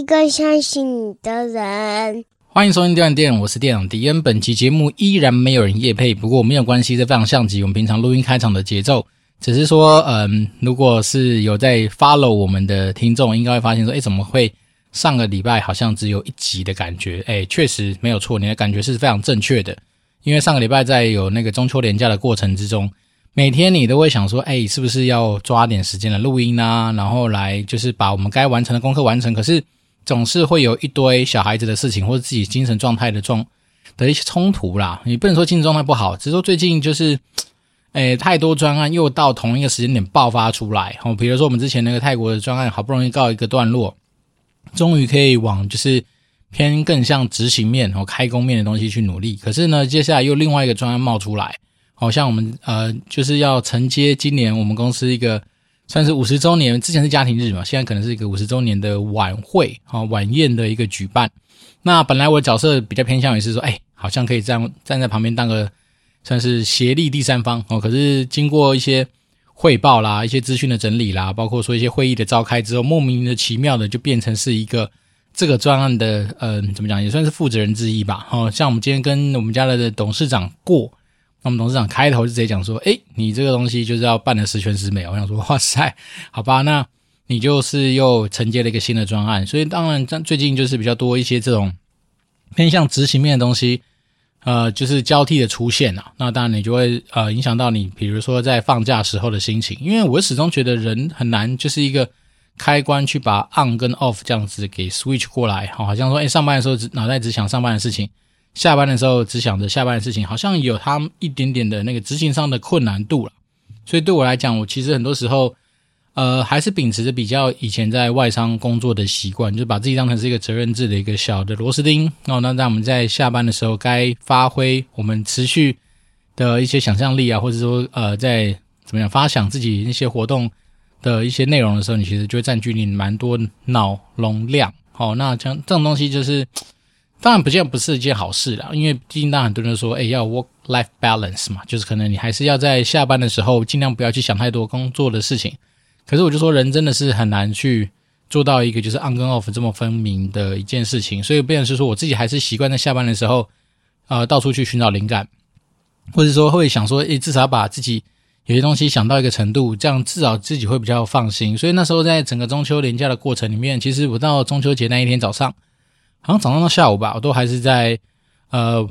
一个相信你的人。欢迎收听电玩店，我是店长迪恩。本期节目依然没有人夜配，不过没有关系，这非常像极我们平常录音开场的节奏。只是说，嗯，如果是有在 follow 我们的听众，应该会发现说，诶，怎么会上个礼拜好像只有一集的感觉？诶，确实没有错，你的感觉是非常正确的。因为上个礼拜在有那个中秋连假的过程之中，每天你都会想说，诶，是不是要抓点时间来录音啊？然后来就是把我们该完成的功课完成。可是总是会有一堆小孩子的事情，或者自己精神状态的状的一些冲突啦。你不能说精神状态不好，只是说最近就是。诶，太多专案又到同一个时间点爆发出来，哦，比如说我们之前那个泰国的专案，好不容易告一个段落，终于可以往就是偏更像执行面和开工面的东西去努力。可是呢，接下来又另外一个专案冒出来，好像我们呃就是要承接今年我们公司一个算是五十周年，之前是家庭日嘛，现在可能是一个五十周年的晚会，好晚宴的一个举办。那本来我角色比较偏向于是说，哎，好像可以站站在旁边当个。算是协力第三方哦，可是经过一些汇报啦、一些资讯的整理啦，包括说一些会议的召开之后，莫名的奇妙的就变成是一个这个专案的，嗯、怎么讲，也算是负责人之一吧。哦，像我们今天跟我们家的董事长过，那我们董事长开头就直接讲说，诶，你这个东西就是要办的十全十美。我想说，哇塞，好吧，那你就是又承接了一个新的专案，所以当然最近就是比较多一些这种偏向执行面的东西。呃，就是交替的出现啊，那当然你就会呃影响到你，比如说在放假时候的心情，因为我始终觉得人很难就是一个开关去把 on 跟 off 这样子给 switch 过来，好像说，诶，上班的时候只脑袋只想上班的事情，下班的时候只想着下班的事情，好像有他一点点的那个执行上的困难度了。所以对我来讲，我其实很多时候。呃，还是秉持着比较以前在外商工作的习惯，就把自己当成是一个责任制的一个小的螺丝钉哦。那在我们在下班的时候，该发挥我们持续的一些想象力啊，或者说呃，在怎么样发想自己那些活动的一些内容的时候，你其实就会占据你蛮多脑容量。好，那像这种东西，就是当然不见不是一件好事啦，因为毕竟当很多人说，哎，要 work life balance 嘛，就是可能你还是要在下班的时候尽量不要去想太多工作的事情。可是我就说，人真的是很难去做到一个就是 on 跟 off 这么分明的一件事情，所以变成是说，我自己还是习惯在下班的时候，呃，到处去寻找灵感，或者说会想说，诶，至少把自己有些东西想到一个程度，这样至少自己会比较放心。所以那时候在整个中秋连假的过程里面，其实我到中秋节那一天早上，好像早上到下午吧，我都还是在呃。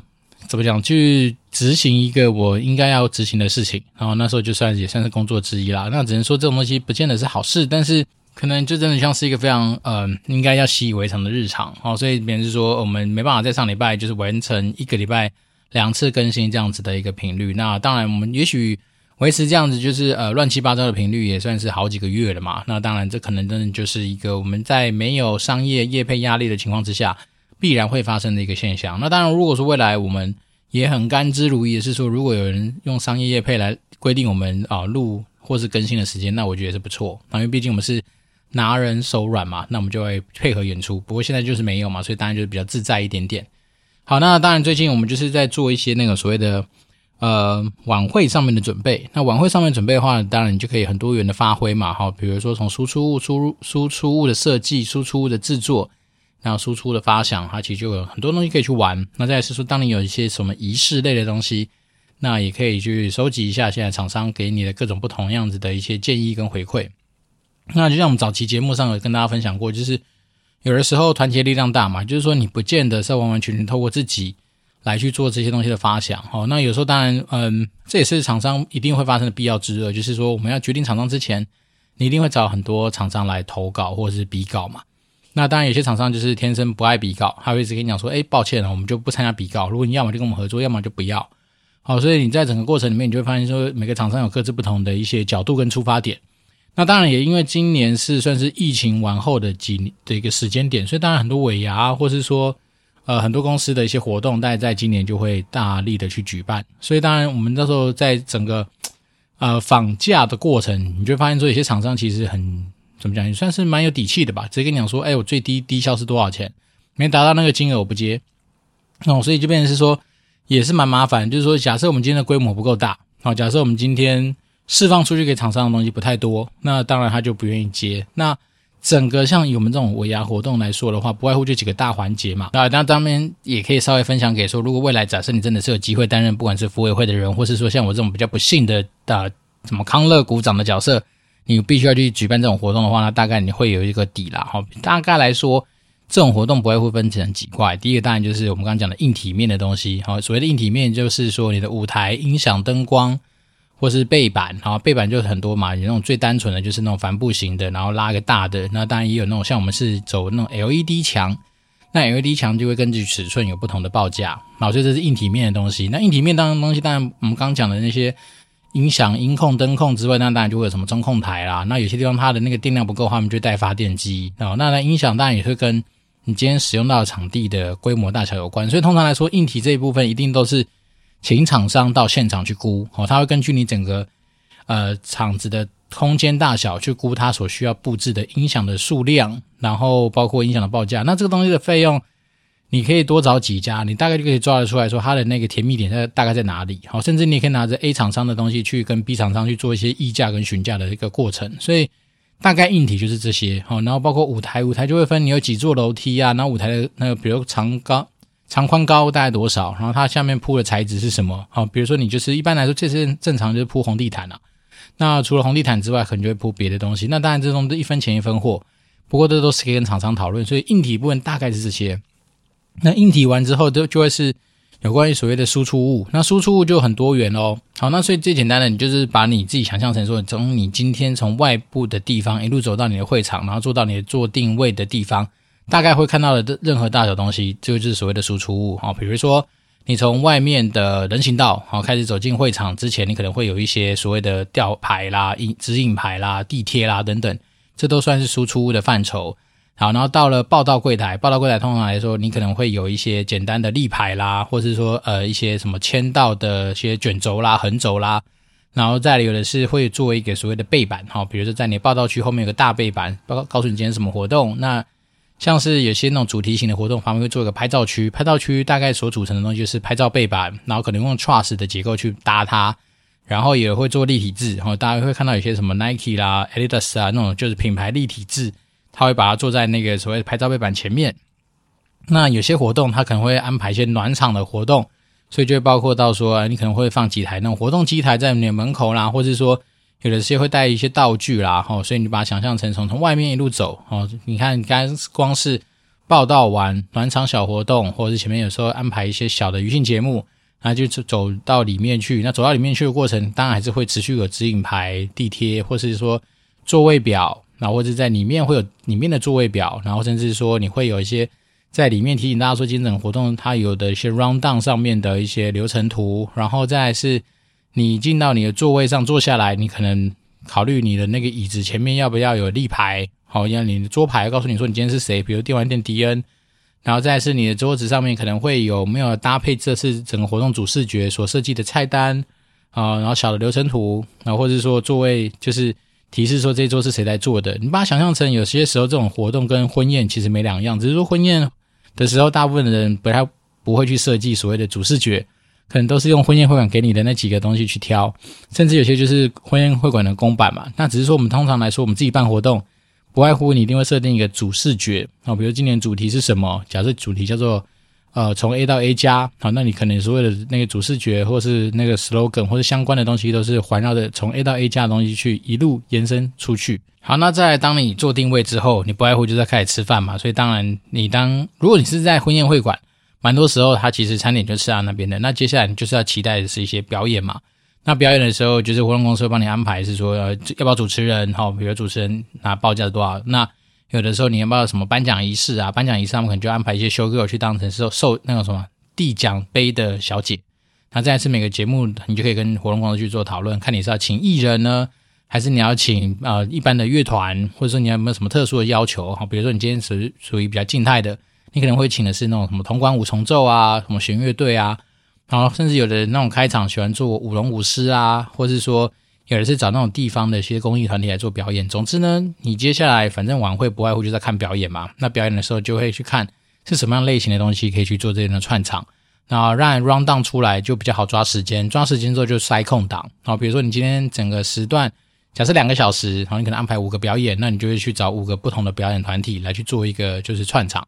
怎么讲？去执行一个我应该要执行的事情，然后那时候就算也算是工作之一啦。那只能说这种东西不见得是好事，但是可能就真的像是一个非常呃应该要习以为常的日常。好，所以别人是说我们没办法在上礼拜就是完成一个礼拜两次更新这样子的一个频率。那当然我们也许维持这样子就是呃乱七八糟的频率也算是好几个月了嘛。那当然这可能真的就是一个我们在没有商业业配压力的情况之下。必然会发生的一个现象。那当然，如果说未来我们也很甘之如饴，是说，如果有人用商业业配来规定我们啊录或是更新的时间，那我觉得是不错。那因为毕竟我们是拿人手软嘛，那我们就会配合演出。不过现在就是没有嘛，所以当然就是比较自在一点点。好，那当然最近我们就是在做一些那个所谓的呃晚会上面的准备。那晚会上面准备的话，当然你就可以很多元的发挥嘛。哈，比如说从输出物、输入输出物的设计、输出物的制作。然后输出的发想，它其实就有很多东西可以去玩。那再来是说，当你有一些什么仪式类的东西，那也可以去收集一下现在厂商给你的各种不同样子的一些建议跟回馈。那就像我们早期节目上有跟大家分享过，就是有的时候团结力量大嘛，就是说你不见得是完完全全透过自己来去做这些东西的发想。哦，那有时候当然，嗯，这也是厂商一定会发生的必要之恶，就是说我们要决定厂商之前，你一定会找很多厂商来投稿或者是比稿嘛。那当然，有些厂商就是天生不爱比稿，他会一直跟你讲说：“哎，抱歉了，我们就不参加比稿。如果你要么就跟我们合作，要么就不要。”好，所以你在整个过程里面，你就会发现说，每个厂商有各自不同的一些角度跟出发点。那当然也因为今年是算是疫情完后的几年的一个时间点，所以当然很多尾牙或是说呃很多公司的一些活动，大概在今年就会大力的去举办。所以当然我们那时候在整个呃访价的过程，你就发现说，有些厂商其实很。怎么讲？也算是蛮有底气的吧。直接跟你讲说，哎，我最低低消是多少钱？没达到那个金额，我不接。那、哦、所以就变成是说，也是蛮麻烦。就是说，假设我们今天的规模不够大，好、哦，假设我们今天释放出去给厂商的东西不太多，那当然他就不愿意接。那整个像我们这种尾牙活动来说的话，不外乎就几个大环节嘛。那那当然也可以稍微分享给说，如果未来假设你真的是有机会担任不管是服委会的人，或是说像我这种比较不幸的的什么康乐股长的角色，你必须要去举办这种活动的话，那大概你会有一个底啦。哈，大概来说，这种活动不外乎分成几块。第一个当然就是我们刚刚讲的硬体面的东西。好，所谓的硬体面就是说你的舞台、音响、灯光。或是背板，然后背板就是很多嘛，有那种最单纯的就是那种帆布型的，然后拉个大的，那当然也有那种像我们是走那种 LED 墙，那 LED 墙就会根据尺寸有不同的报价，好，所以这是硬体面的东西。那硬体面当中东西，当然我们刚刚讲的那些音响、音控、灯控之外，那当然就会有什么中控台啦。那有些地方它的那个电量不够的话，我们就带发电机。哦，那那音响当然也会跟你今天使用到的场地的规模大小有关，所以通常来说，硬体这一部分一定都是。请厂商到现场去估，哦，他会根据你整个呃场子的空间大小去估他所需要布置的音响的数量，然后包括音响的报价。那这个东西的费用，你可以多找几家，你大概就可以抓得出来说它的那个甜蜜点在大概在哪里。好，甚至你也可以拿着 A 厂商的东西去跟 B 厂商去做一些议价跟询价的一个过程。所以大概硬体就是这些，好，然后包括舞台，舞台就会分你有几座楼梯啊，然后舞台的那个比如长高。长宽高大概多少？然后它下面铺的材质是什么？好，比如说你就是一般来说，这是正常就是铺红地毯啊。那除了红地毯之外，可能就会铺别的东西。那当然这种都一分钱一分货，不过这都是可以跟厂商讨论。所以硬体部分大概是这些。那硬体完之后，就就会是有关于所谓的输出物。那输出物就很多元哦。好，那所以最简单的，你就是把你自己想象成说，从你今天从外部的地方一路走到你的会场，然后做到你的做定位的地方。大概会看到的任何大小东西，这就是所谓的输出物啊。比如说，你从外面的人行道好开始走进会场之前，你可能会有一些所谓的吊牌啦、引指引牌啦、地贴啦等等，这都算是输出物的范畴。好，然后到了报到柜台，报到柜台通常来说，你可能会有一些简单的立牌啦，或是说呃一些什么签到的一些卷轴啦、横轴啦，然后再有的是会做一个所谓的背板哈，比如说在你报到区后面有个大背板，报告告诉你今天什么活动那。像是有些那种主题型的活动，旁边会做一个拍照区，拍照区大概所组成的东西就是拍照背板，然后可能用 Trust 的结构去搭它，然后也会做立体字，然后大家会看到有些什么 Nike 啦、Adidas 啊那种就是品牌立体字，他会把它做在那个所谓拍照背板前面。那有些活动他可能会安排一些暖场的活动，所以就会包括到说你可能会放几台那种活动机台在你的门口啦，或者是说。有的时候会带一些道具啦，哈，所以你把它想象成从从外面一路走，哦，你看，刚光是报道完暖场小活动，或者是前面有时候安排一些小的余兴节目，那就走到里面去。那走到里面去的过程，当然还是会持续有指引牌、地贴，或是说座位表，然后或者在里面会有里面的座位表，然后甚至说你会有一些在里面提醒大家说，今天活动它有的一些 round down 上面的一些流程图，然后再是。你进到你的座位上坐下来，你可能考虑你的那个椅子前面要不要有立牌，好，像你的桌牌告诉你说你今天是谁，比如电玩店迪恩，然后再是你的桌子上面可能会有没有搭配这次整个活动主视觉所设计的菜单啊，然后小的流程图，然后或者是说座位就是提示说这桌是谁来坐的，你把它想象成有些时候这种活动跟婚宴其实没两样，只是说婚宴的时候大部分的人不太不会去设计所谓的主视觉。可能都是用婚宴会馆给你的那几个东西去挑，甚至有些就是婚宴会馆的公版嘛。那只是说我们通常来说，我们自己办活动，不外乎你一定会设定一个主视觉啊，比如今年主题是什么？假设主题叫做呃从 A 到 A 加，好，那你可能所谓的那个主视觉或是那个 slogan 或者相关的东西，都是环绕着从 A 到 A 加的东西去一路延伸出去。好，那在当你做定位之后，你不外乎就在开始吃饭嘛。所以当然你当如果你是在婚宴会馆。蛮多时候，他其实餐点就吃到那边的。那接下来就是要期待的是一些表演嘛。那表演的时候，就是活动公司会帮你安排，是说呃要不要主持人，好，比如主持人拿报价多少。那有的时候你要不要什么颁奖仪式啊？颁奖仪式他们可能就安排一些 show girl 去当成受受那个什么递奖杯的小姐。那这样是每个节目你就可以跟活动公司去做讨论，看你是要请艺人呢，还是你要请呃一般的乐团，或者说你有没有什么特殊的要求？好，比如说你今天属属于比较静态的。你可能会请的是那种什么铜管五重奏啊，什么弦乐队啊，然后甚至有的那种开场喜欢做舞龙舞狮啊，或者是说有的是找那种地方的一些公益团体来做表演。总之呢，你接下来反正晚会不外乎就在看表演嘛。那表演的时候就会去看是什么样类型的东西可以去做这样的串场，然后让 round down 出来就比较好抓时间。抓时间之后就塞空档。然后比如说你今天整个时段假设两个小时，然后你可能安排五个表演，那你就会去找五个不同的表演团体来去做一个就是串场。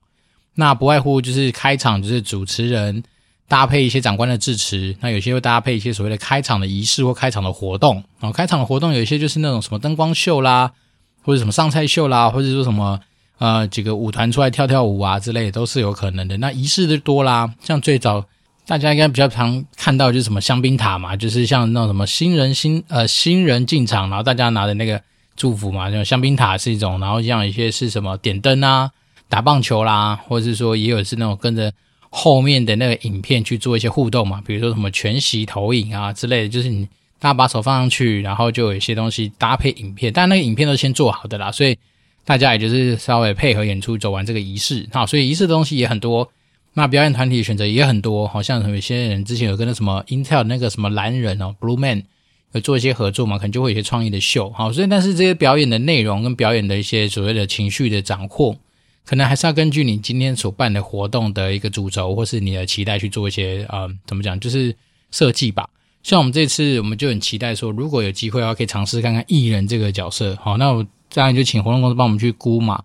那不外乎就是开场就是主持人搭配一些长官的致辞，那有些会搭配一些所谓的开场的仪式或开场的活动。然后开场的活动有一些就是那种什么灯光秀啦，或者什么上菜秀啦，或者说什么呃几个舞团出来跳跳舞啊之类的都是有可能的。那仪式就多啦，像最早。大家应该比较常看到就是什么香槟塔嘛，就是像那种什么新人新呃新人进场，然后大家拿的那个祝福嘛，像香槟塔是一种，然后像一些是什么点灯啊、打棒球啦，或者是说也有是那种跟着后面的那个影片去做一些互动嘛，比如说什么全息投影啊之类的，就是你大家把手放上去，然后就有一些东西搭配影片，但那个影片都先做好的啦，所以大家也就是稍微配合演出走完这个仪式，好，所以仪式的东西也很多。那表演团体选择也很多，好像有些人之前有跟那什么 Intel 那个什么蓝人哦，Blue Man 有做一些合作嘛，可能就会有一些创意的秀，好，所以但是这些表演的内容跟表演的一些所谓的情绪的掌控，可能还是要根据你今天所办的活动的一个主轴或是你的期待去做一些呃，怎么讲，就是设计吧。像我们这次我们就很期待说，如果有机会的话，可以尝试看看艺人这个角色，好，那我这样就请活动公司帮我们去估嘛。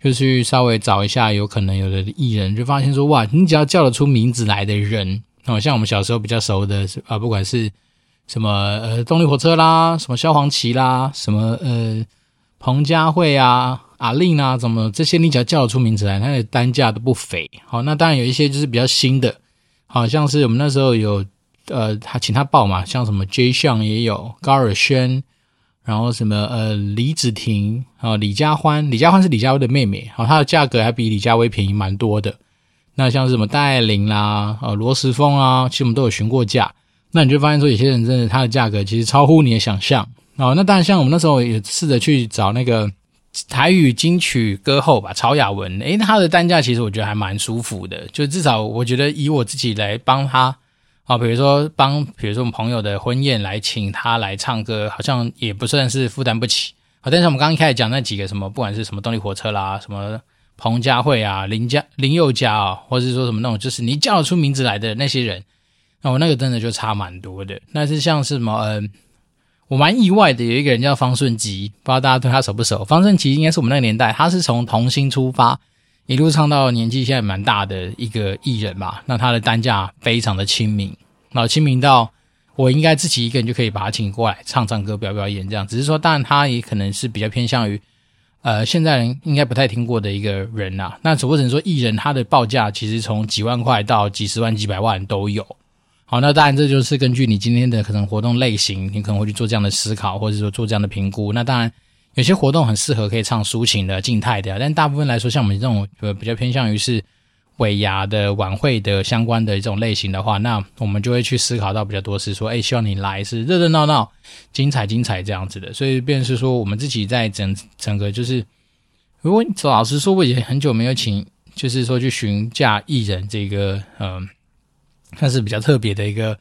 就去稍微找一下有可能有的艺人，就发现说哇，你只要叫得出名字来的人，哦，像我们小时候比较熟的啊，不管是什么呃动力火车啦，什么萧煌奇啦，什么呃彭佳慧啊、阿令啊，怎么这些你只要叫得出名字来，它的单价都不菲。好，那当然有一些就是比较新的，好像是我们那时候有呃他请他报嘛，像什么 Jay Sean 也有高尔宣。然后什么呃李子婷啊李佳欢，李佳欢是李佳薇的妹妹，好，她的价格还比李佳薇便宜蛮多的。那像是什么戴爱玲啦，呃罗时丰啊，其实我们都有询过价。那你就发现说，有些人真的他的价格其实超乎你的想象。哦，那当然像我们那时候也试着去找那个台语金曲歌后吧，曹雅雯，诶，她的单价其实我觉得还蛮舒服的，就至少我觉得以我自己来帮她。啊，比如说帮，比如说我们朋友的婚宴来请他来唱歌，好像也不算是负担不起。好，但是我们刚刚一开始讲那几个什么，不管是什么动力火车啦，什么彭佳慧啊、林家林宥嘉啊，或者是说什么那种，就是你叫得出名字来的那些人，那我那个真的就差蛮多的。那是像是什么，嗯、我蛮意外的，有一个人叫方顺吉，不知道大家对他熟不熟？方顺吉应该是我们那个年代，他是从童星出发，一路唱到年纪现在蛮大的一个艺人吧。那他的单价非常的亲民，然后亲民到我应该自己一个人就可以把他请过来唱唱歌、表表演这样。只是说，当然他也可能是比较偏向于呃现在人应该不太听过的一个人呐、那只不过只能说艺人他的报价其实从几万块到几十万、几百万都有。好，那当然这就是根据你今天的可能活动类型，你可能会去做这样的思考，或者说做这样的评估。那当然。有些活动很适合可以唱抒情的静态的，但大部分来说，像我们这种呃比较偏向于是尾牙的晚会的相关的这种类型的话，那我们就会去思考到比较多是说，哎，希望你来是热热闹闹、精彩精彩这样子的。所以，便是说我们自己在整整个就是，如果老实说，我也很久没有请，就是说去询价艺人这个，嗯，算是比较特别的一个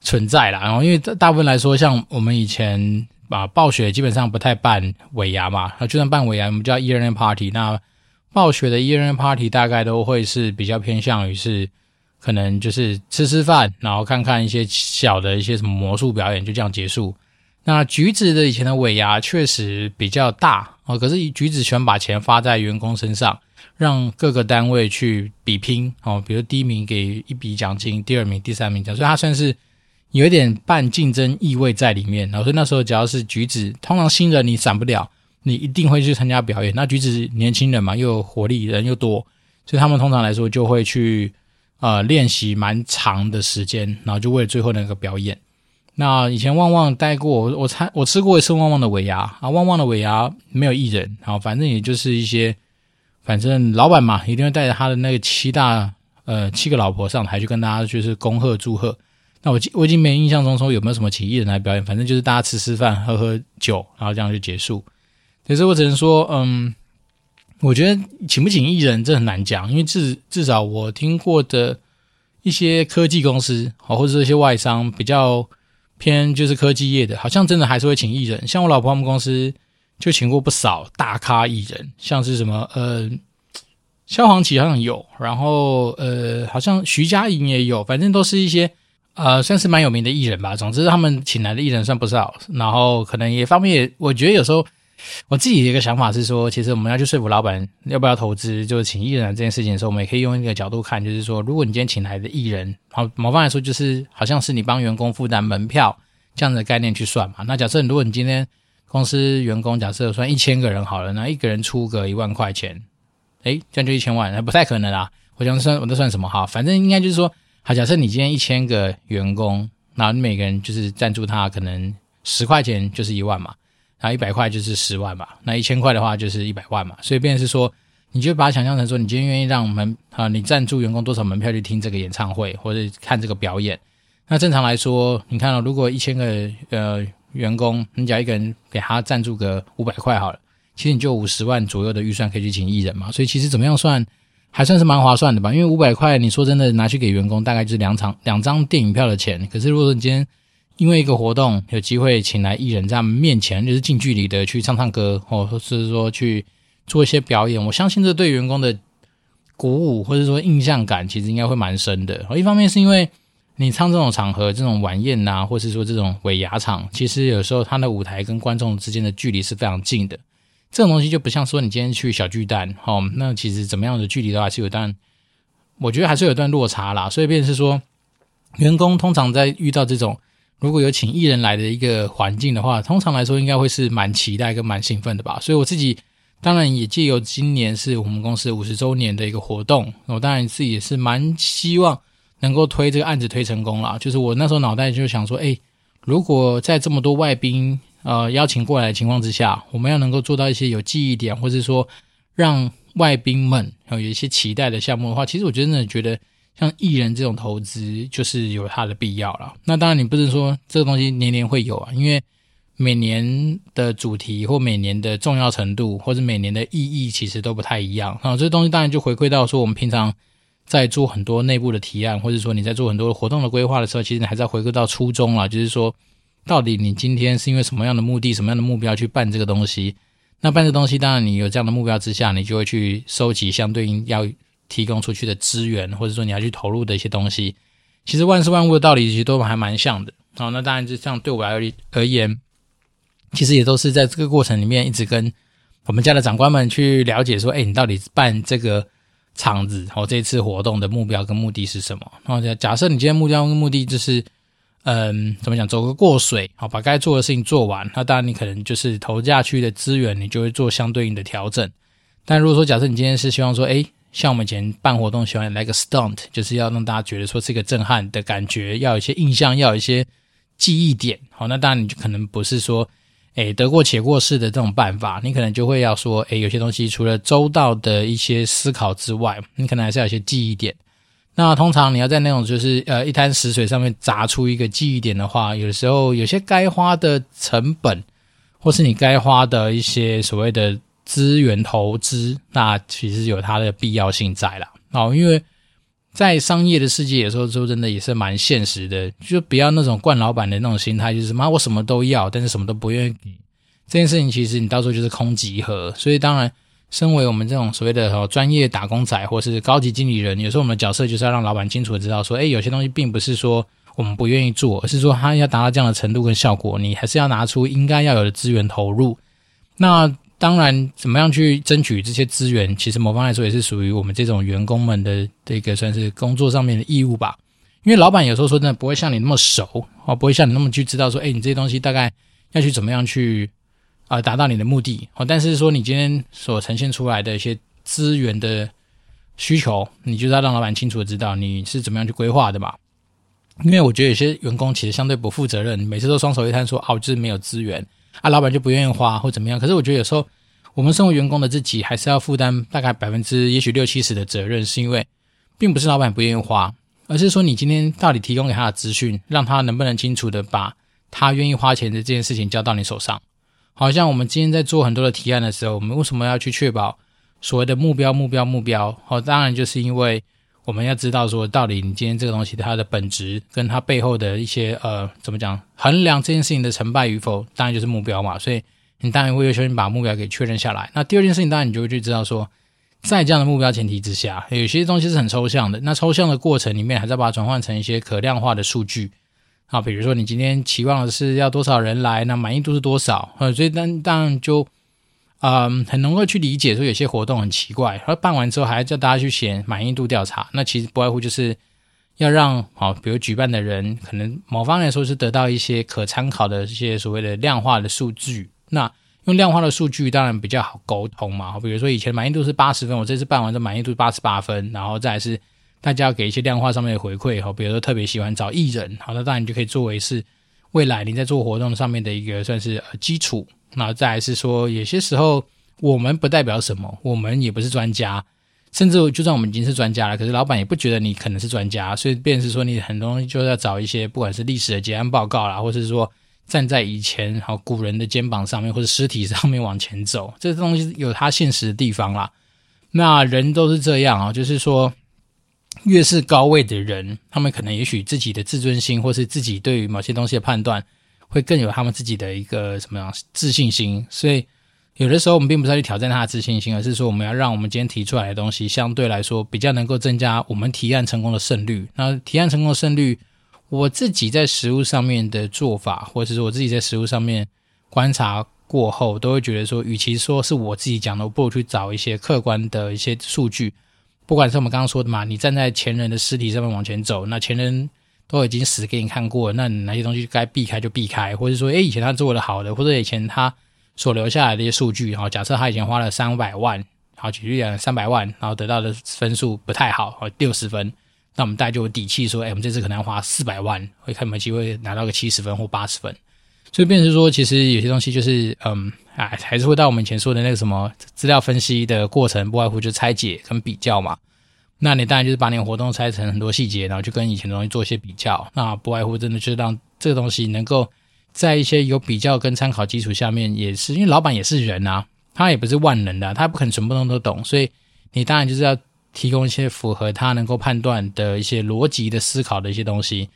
存在啦。然后，因为大部分来说，像我们以前。啊，暴雪基本上不太办尾牙嘛，那就算办尾牙，我们叫 e a r n party。那暴雪的 e a r n party 大概都会是比较偏向于是，可能就是吃吃饭，然后看看一些小的一些什么魔术表演，就这样结束。那橘子的以前的尾牙确实比较大哦，可是橘子喜欢把钱发在员工身上，让各个单位去比拼哦，比如第一名给一笔奖金，第二名、第三名奖，所以它算是。有一点半竞争意味在里面，然后所以那时候只要是橘子，通常新人你闪不了，你一定会去参加表演。那橘子年轻人嘛，又有活力，人又多，所以他们通常来说就会去呃练习蛮长的时间，然后就为了最后那个表演。那以前旺旺带过我，我参我吃过一次旺旺的尾牙啊，旺旺的尾牙没有艺人，然后反正也就是一些，反正老板嘛，一定会带着他的那个七大呃七个老婆上台去跟大家就是恭贺祝贺。那我我已经没印象中说有没有什么请艺人来表演，反正就是大家吃吃饭、喝喝酒，然后这样就结束。可是我只能说，嗯，我觉得请不请艺人这很难讲，因为至至少我听过的一些科技公司，好或者是一些外商比较偏就是科技业的，好像真的还是会请艺人。像我老婆他们公司就请过不少大咖艺人，像是什么呃，萧煌奇好像有，然后呃，好像徐佳莹也有，反正都是一些。呃，算是蛮有名的艺人吧。总之，他们请来的艺人算不少。然后，可能也方面，我觉得有时候我自己的一个想法是说，其实我们要去说服老板要不要投资，就是请艺人这件事情的时候，我们也可以用一个角度看，就是说，如果你今天请来的艺人，好，某方来说就是好像是你帮员工负担门票这样的概念去算嘛。那假设如果你今天公司员工假设算一千个人好了，那一个人出个一万块钱，诶，这样就一千万，那不太可能啊。我想算我这算什么哈，反正应该就是说。好，假设你今天一千个员工，那你每个人就是赞助他可能十块钱就是一万嘛，然后一百块就是十万嘛，那一千块的话就是一百万嘛，所以变是说，你就把它想象成说，你今天愿意让门啊，你赞助员工多少门票去听这个演唱会或者看这个表演，那正常来说，你看到、如果一千个呃员工，你只要一个人给他赞助个五百块好了，其实你就五十万左右的预算可以去请艺人嘛，所以其实怎么样算？还算是蛮划算的吧，因为五百块，你说真的拿去给员工，大概就是两场两张电影票的钱。可是如果你今天因为一个活动有机会请来艺人，在面前就是近距离的去唱唱歌，或者是说去做一些表演，我相信这对员工的鼓舞或者说印象感，其实应该会蛮深的。一方面是因为你唱这种场合，这种晚宴呐，或是说这种尾牙场，其实有时候他的舞台跟观众之间的距离是非常近的。这种东西就不像说你今天去小巨蛋，哦，那其实怎么样的距离的话，还是有段，我觉得还是有段落差啦。所以，变是说，员工通常在遇到这种如果有请艺人来的一个环境的话，通常来说应该会是蛮期待跟蛮兴奋的吧。所以我自己当然也借由今年是我们公司五十周年的一个活动，我当然自己也是蛮希望能够推这个案子推成功了。就是我那时候脑袋就想说，哎，如果在这么多外宾。呃，邀请过来的情况之下，我们要能够做到一些有记忆点，或者说让外宾们有一些期待的项目的话，其实我真的觉得像艺人这种投资就是有它的必要了。那当然，你不是说这个东西年年会有啊，因为每年的主题或每年的重要程度，或者每年的意义其实都不太一样。那这东西当然就回归到说，我们平常在做很多内部的提案，或者说你在做很多活动的规划的时候，其实你还是要回归到初衷了，就是说。到底你今天是因为什么样的目的、什么样的目标去办这个东西？那办这东西，当然你有这样的目标之下，你就会去收集相对应要提供出去的资源，或者说你要去投入的一些东西。其实万事万物的道理其实都还蛮像的。好，那当然就这样对我而而言，其实也都是在这个过程里面一直跟我们家的长官们去了解说，哎，你到底办这个场子，哦，这次活动的目标跟目的是什么？然后假设你今天目标跟目的就是。嗯，怎么讲？走个过水，好，把该做的事情做完。那当然，你可能就是投下去的资源，你就会做相对应的调整。但如果说假设你今天是希望说，诶，像我们以前办活动，喜欢来个 stunt，就是要让大家觉得说是一个震撼的感觉，要有一些印象，要有一些记忆点。好，那当然你就可能不是说，诶，得过且过式的这种办法，你可能就会要说，诶，有些东西除了周到的一些思考之外，你可能还是要有些记忆点。那通常你要在那种就是呃一滩死水上面砸出一个记忆点的话，有的时候有些该花的成本，或是你该花的一些所谓的资源投资，那其实有它的必要性在啦。哦，因为在商业的世界，有时候说真的也是蛮现实的，就不要那种惯老板的那种心态，就是妈我什么都要，但是什么都不愿意给。这件事情其实你到时候就是空集合，所以当然。身为我们这种所谓的哦专业打工仔，或是高级经理人，有时候我们的角色就是要让老板清楚的知道说，诶，有些东西并不是说我们不愿意做，而是说他要达到这样的程度跟效果，你还是要拿出应该要有的资源投入。那当然，怎么样去争取这些资源，其实某方来说也是属于我们这种员工们的这个算是工作上面的义务吧。因为老板有时候说真的不会像你那么熟，哦，不会像你那么去知道说，诶，你这些东西大概要去怎么样去。啊，达到你的目的哦，但是说你今天所呈现出来的一些资源的需求，你就是要让老板清楚的知道你是怎么样去规划的嘛。因为我觉得有些员工其实相对不负责任，每次都双手一摊说哦，就是没有资源啊，老板就不愿意花或怎么样。可是我觉得有时候我们身为员工的自己，还是要负担大概百分之也许六七十的责任，是因为并不是老板不愿意花，而是说你今天到底提供给他的资讯，让他能不能清楚的把他愿意花钱的这件事情交到你手上。好像我们今天在做很多的提案的时候，我们为什么要去确保所谓的目标、目标、目标？哦，当然就是因为我们要知道说，到底你今天这个东西它的本质跟它背后的一些呃，怎么讲，衡量这件事情的成败与否，当然就是目标嘛。所以你当然会优先把目标给确认下来。那第二件事情，当然你就会去知道说，在这样的目标前提之下，有些东西是很抽象的。那抽象的过程里面，还是要把它转换成一些可量化的数据。啊，比如说你今天期望的是要多少人来，那满意度是多少？呃，所以当当然就，嗯，很能够去理解说有些活动很奇怪，然后办完之后还要叫大家去写满意度调查。那其实不外乎就是要让，好，比如举办的人可能某方来说是得到一些可参考的这些所谓的量化的数据。那用量化的数据当然比较好沟通嘛。比如说以前满意度是八十分，我这次办完的满意度八十八分，然后再是大家要给一些量化上面的回馈哈，比如说特别喜欢找艺人，好，那当然你就可以作为是未来你在做活动上面的一个算是呃基础。那再来是说，有些时候我们不代表什么，我们也不是专家，甚至就算我们已经是专家了，可是老板也不觉得你可能是专家，所以便是说你很多东西就要找一些不管是历史的结案报告啦，或是说。站在以前好古人的肩膀上面，或者尸体上面往前走，这东西有它现实的地方啦。那人都是这样啊，就是说，越是高位的人，他们可能也许自己的自尊心，或是自己对于某些东西的判断，会更有他们自己的一个什么样自信心。所以，有的时候我们并不是要去挑战他的自信心，而是说我们要让我们今天提出来的东西，相对来说比较能够增加我们提案成功的胜率。那提案成功的胜率。我自己在实务上面的做法，或者是我自己在实务上面观察过后，都会觉得说，与其说是我自己讲的，我不如去找一些客观的一些数据。不管是我们刚刚说的嘛，你站在前人的尸体上面往前走，那前人都已经死给你看过了，那哪些东西该避开就避开，或者说，诶，以前他做的好的，或者以前他所留下来的一些数据，然后假设他以前花了三百万，好，举例讲三百万，然后得到的分数不太好，好六十分。那我们大家就有底气说，哎，我们这次可能要花四百万，会看有没有机会拿到个七十分或八十分。所以变成说，其实有些东西就是，嗯，哎，还是会到我们以前说的那个什么资料分析的过程，不外乎就拆解跟比较嘛。那你当然就是把你的活动拆成很多细节，然后就跟以前的东西做一些比较。那不外乎真的就是让这个东西能够在一些有比较跟参考基础下面，也是因为老板也是人啊，他也不是万能的，他不可能全部东西都懂，所以你当然就是要。提供一些符合他能够判断的一些逻辑的思考的一些东西，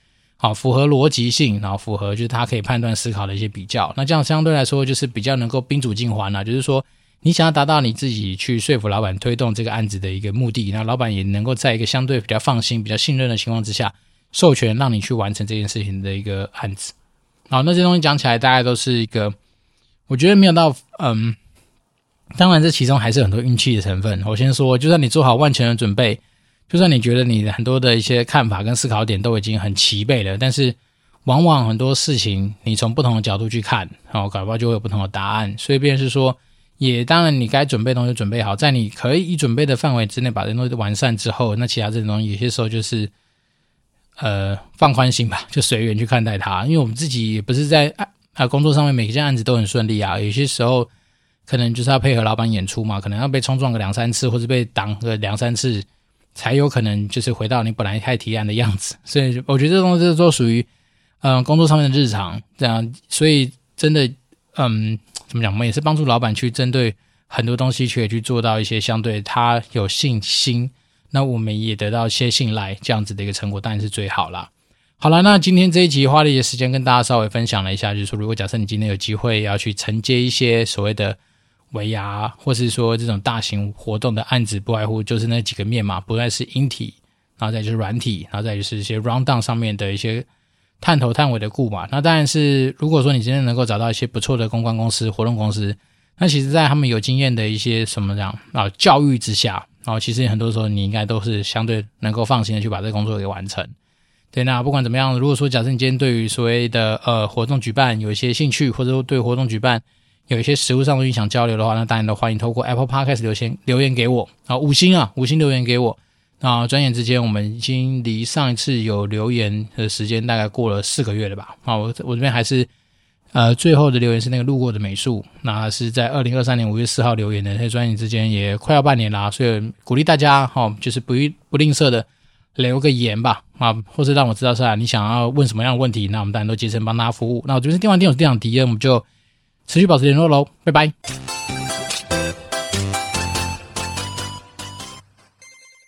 好，符合逻辑性，然后符合就是他可以判断思考的一些比较。那这样相对来说就是比较能够宾主尽欢了，就是说你想要达到你自己去说服老板推动这个案子的一个目的，那老板也能够在一个相对比较放心、比较信任的情况之下，授权让你去完成这件事情的一个案子。好，那这些东西讲起来大概都是一个，我觉得没有到嗯。当然，这其中还是很多运气的成分。我先说，就算你做好万全的准备，就算你觉得你很多的一些看法跟思考点都已经很齐备了，但是往往很多事情你从不同的角度去看，哦，搞不好就会有不同的答案。所以，便是说，也当然你该准备的东西准备好，在你可以准备的范围之内把这东西完善之后，那其他这种东西有些时候就是呃放宽心吧，就随缘去看待它。因为我们自己也不是在啊工作上面每一件案子都很顺利啊，有些时候。可能就是要配合老板演出嘛，可能要被冲撞个两三次，或者被挡个两三次，才有可能就是回到你本来开提案的样子。所以我觉得这东西都属于嗯工作上面的日常这样。所以真的嗯怎么讲，我们也是帮助老板去针对很多东西，去去做到一些相对他有信心，那我们也得到一些信赖，这样子的一个成果当然是最好啦。好了，那今天这一集花了一些时间跟大家稍微分享了一下，就是说如果假设你今天有机会要去承接一些所谓的。尾牙，或是说这种大型活动的案子，不外乎就是那几个面嘛，不再是硬体，然后再就是软体，然后再就是一些 rundown 上面的一些探头探尾的顾嘛。那当然是，如果说你今天能够找到一些不错的公关公司、活动公司，那其实，在他们有经验的一些什么这样啊教育之下，然后其实很多时候你应该都是相对能够放心的去把这个工作给完成。对，那不管怎么样，如果说假设你今天对于所谓的呃活动举办有一些兴趣，或者说对活动举办，有一些实物上的想交流的话，那当然都欢迎透过 Apple Podcast 留言留言给我啊，五星啊，五星留言给我。那转眼之间，我们已经离上一次有留言的时间大概过了四个月了吧？啊，我我这边还是呃最后的留言是那个路过的美术，那是在二零二三年五月四号留言的。在转眼之间也快要半年啦，所以鼓励大家哈，就是不不吝啬的留个言吧啊，或是让我知道是啊，你想要问什么样的问题，那我们当然都竭诚帮大家服务。那我这边是电玩店长店长迪恩，我们就。持续保持联络喽，拜拜。